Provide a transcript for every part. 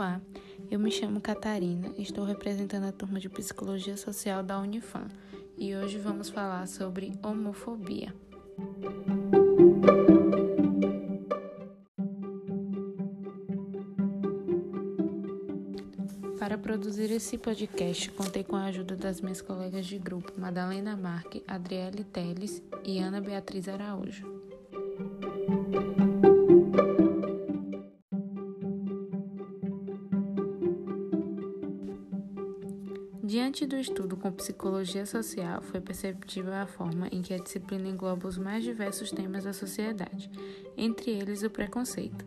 Olá, eu me chamo Catarina, estou representando a turma de Psicologia Social da Unifam e hoje vamos falar sobre homofobia. Para produzir esse podcast, contei com a ajuda das minhas colegas de grupo Madalena Marque, Adriele Teles e Ana Beatriz Araújo. Diante do estudo com psicologia social, foi perceptível a forma em que a disciplina engloba os mais diversos temas da sociedade, entre eles o preconceito.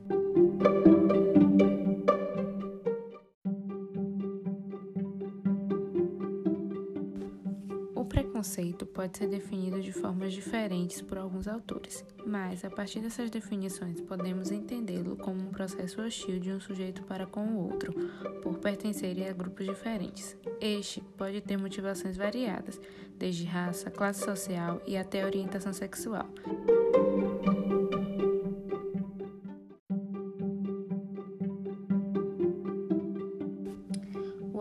Pode ser definido de formas diferentes por alguns autores, mas a partir dessas definições podemos entendê-lo como um processo hostil de um sujeito para com o outro, por pertencerem a grupos diferentes. Este pode ter motivações variadas, desde raça, classe social e até orientação sexual.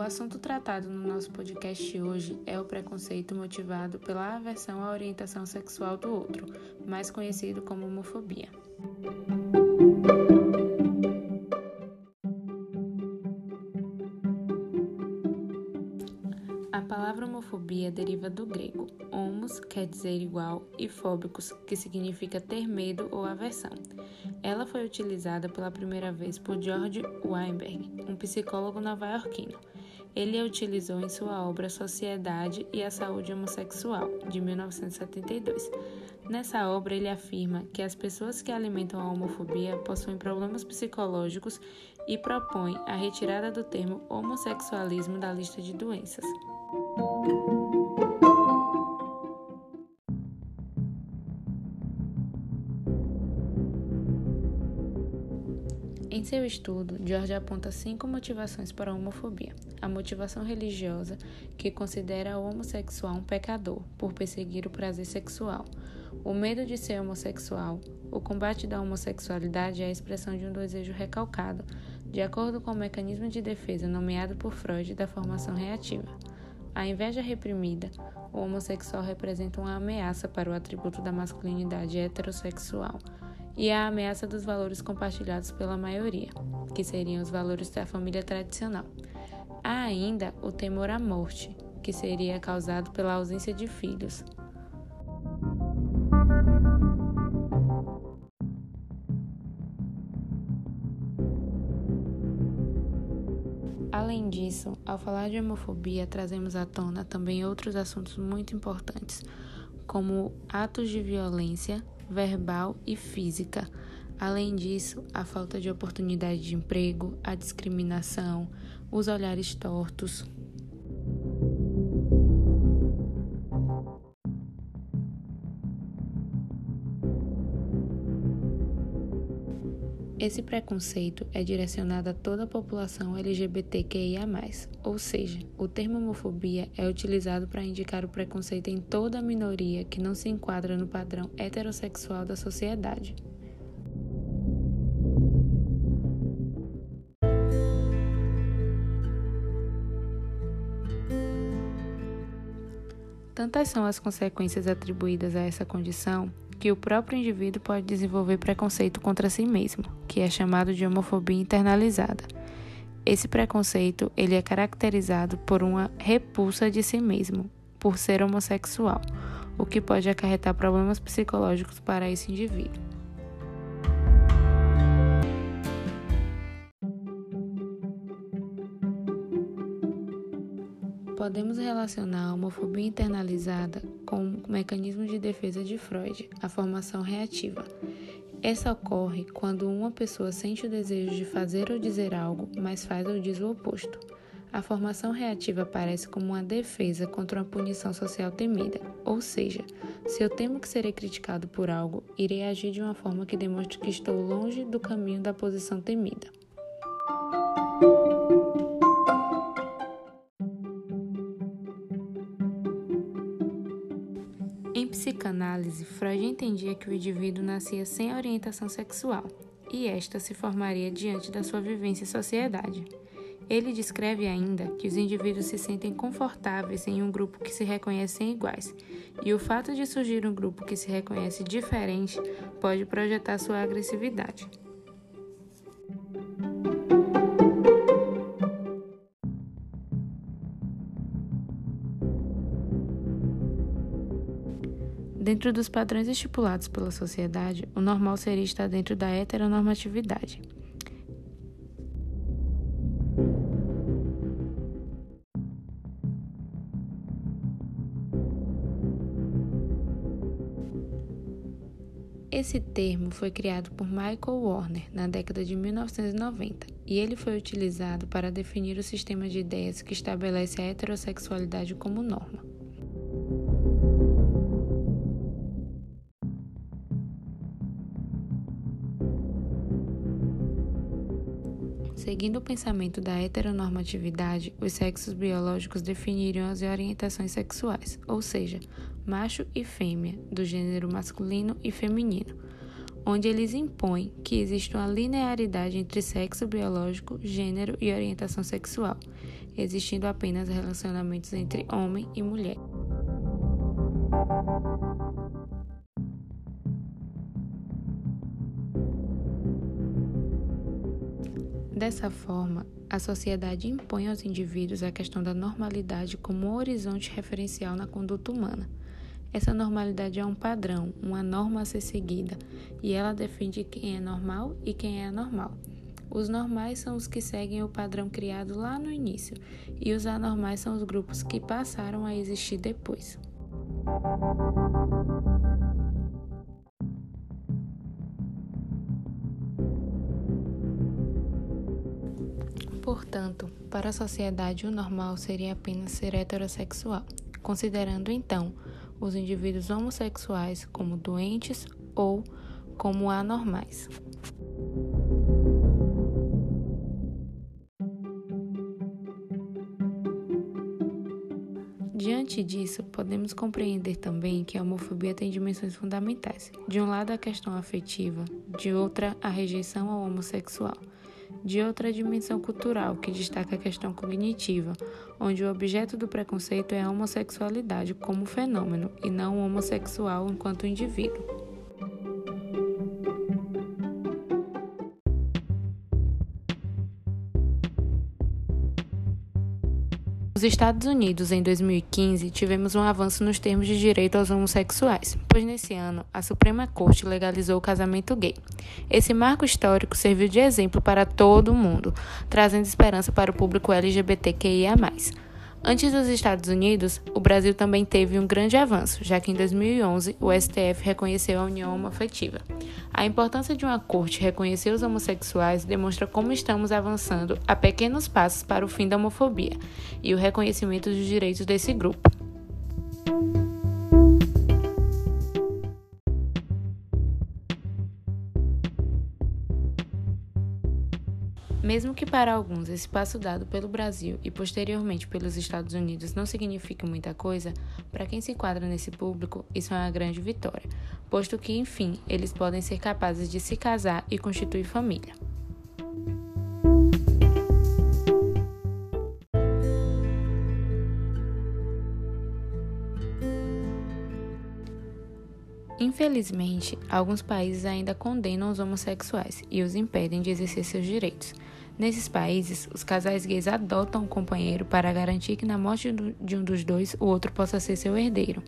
Assunto tratado no nosso podcast hoje é o preconceito motivado pela aversão à orientação sexual do outro, mais conhecido como homofobia. A palavra homofobia deriva do grego. Homos quer dizer igual e fóbicos, que significa ter medo ou aversão. Ela foi utilizada pela primeira vez por George Weinberg, um psicólogo nova-iorquino. Ele a utilizou em sua obra Sociedade e a Saúde Homossexual, de 1972. Nessa obra, ele afirma que as pessoas que alimentam a homofobia possuem problemas psicológicos e propõe a retirada do termo homossexualismo da lista de doenças. Em seu estudo, George aponta cinco motivações para a homofobia. A motivação religiosa, que considera o homossexual um pecador por perseguir o prazer sexual. O medo de ser homossexual. O combate da homossexualidade é a expressão de um desejo recalcado, de acordo com o mecanismo de defesa nomeado por Freud da formação reativa. A inveja reprimida. O homossexual representa uma ameaça para o atributo da masculinidade heterossexual e a ameaça dos valores compartilhados pela maioria, que seriam os valores da família tradicional. Há ainda o temor à morte, que seria causado pela ausência de filhos. Além disso, ao falar de homofobia, trazemos à tona também outros assuntos muito importantes, como atos de violência, verbal e física. Além disso, a falta de oportunidade de emprego, a discriminação, os olhares tortos. Esse preconceito é direcionado a toda a população LGBTQIA, ou seja, o termo homofobia é utilizado para indicar o preconceito em toda a minoria que não se enquadra no padrão heterossexual da sociedade. Tantas são as consequências atribuídas a essa condição que o próprio indivíduo pode desenvolver preconceito contra si mesmo, que é chamado de homofobia internalizada. Esse preconceito ele é caracterizado por uma repulsa de si mesmo, por ser homossexual, o que pode acarretar problemas psicológicos para esse indivíduo. Podemos relacionar a homofobia internalizada com o mecanismo de defesa de Freud, a formação reativa. Essa ocorre quando uma pessoa sente o desejo de fazer ou dizer algo, mas faz ou diz o oposto. A formação reativa aparece como uma defesa contra uma punição social temida, ou seja, se eu temo que serei criticado por algo, irei agir de uma forma que demonstre que estou longe do caminho da posição temida. Psicanálise, Freud entendia que o indivíduo nascia sem orientação sexual e esta se formaria diante da sua vivência em sociedade. Ele descreve ainda que os indivíduos se sentem confortáveis em um grupo que se reconhecem iguais, e o fato de surgir um grupo que se reconhece diferente pode projetar sua agressividade. Dentro dos padrões estipulados pela sociedade, o normal seria estar dentro da heteronormatividade. Esse termo foi criado por Michael Warner na década de 1990 e ele foi utilizado para definir o sistema de ideias que estabelece a heterossexualidade como norma. Seguindo o pensamento da heteronormatividade, os sexos biológicos definiriam as orientações sexuais, ou seja, macho e fêmea, do gênero masculino e feminino, onde eles impõem que existe uma linearidade entre sexo biológico, gênero e orientação sexual, existindo apenas relacionamentos entre homem e mulher. Dessa forma, a sociedade impõe aos indivíduos a questão da normalidade como um horizonte referencial na conduta humana. Essa normalidade é um padrão, uma norma a ser seguida, e ela define quem é normal e quem é anormal. Os normais são os que seguem o padrão criado lá no início, e os anormais são os grupos que passaram a existir depois. Portanto, para a sociedade, o normal seria apenas ser heterossexual, considerando então os indivíduos homossexuais como doentes ou como anormais. Diante disso, podemos compreender também que a homofobia tem dimensões fundamentais. De um lado, a questão afetiva, de outra, a rejeição ao homossexual de outra dimensão cultural, que destaca a questão cognitiva, onde o objeto do preconceito é a homossexualidade como fenômeno e não o homossexual enquanto indivíduo. Nos Estados Unidos, em 2015, tivemos um avanço nos termos de direito aos homossexuais, pois nesse ano a Suprema Corte legalizou o casamento gay. Esse marco histórico serviu de exemplo para todo o mundo, trazendo esperança para o público LGBTQIA. Antes dos Estados Unidos, o Brasil também teve um grande avanço, já que em 2011 o STF reconheceu a união homoafetiva. A importância de uma corte reconhecer os homossexuais demonstra como estamos avançando a pequenos passos para o fim da homofobia e o reconhecimento dos direitos desse grupo. Mesmo que para alguns esse passo dado pelo Brasil e posteriormente pelos Estados Unidos não signifique muita coisa, para quem se enquadra nesse público, isso é uma grande vitória, posto que, enfim, eles podem ser capazes de se casar e constituir família. Infelizmente, alguns países ainda condenam os homossexuais e os impedem de exercer seus direitos. Nesses países, os casais gays adotam um companheiro para garantir que na morte de um dos dois, o outro possa ser seu herdeiro.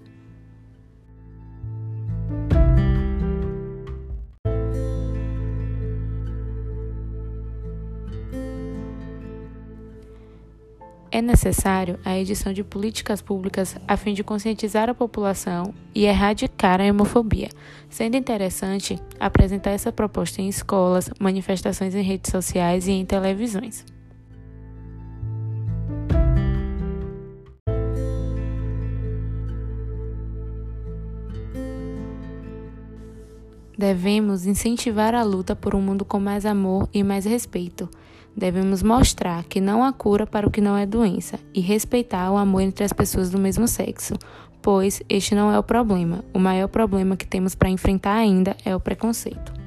É necessário a edição de políticas públicas a fim de conscientizar a população e erradicar a homofobia, sendo interessante apresentar essa proposta em escolas, manifestações em redes sociais e em televisões. Devemos incentivar a luta por um mundo com mais amor e mais respeito. Devemos mostrar que não há cura para o que não é doença e respeitar o amor entre as pessoas do mesmo sexo, pois este não é o problema. O maior problema que temos para enfrentar ainda é o preconceito.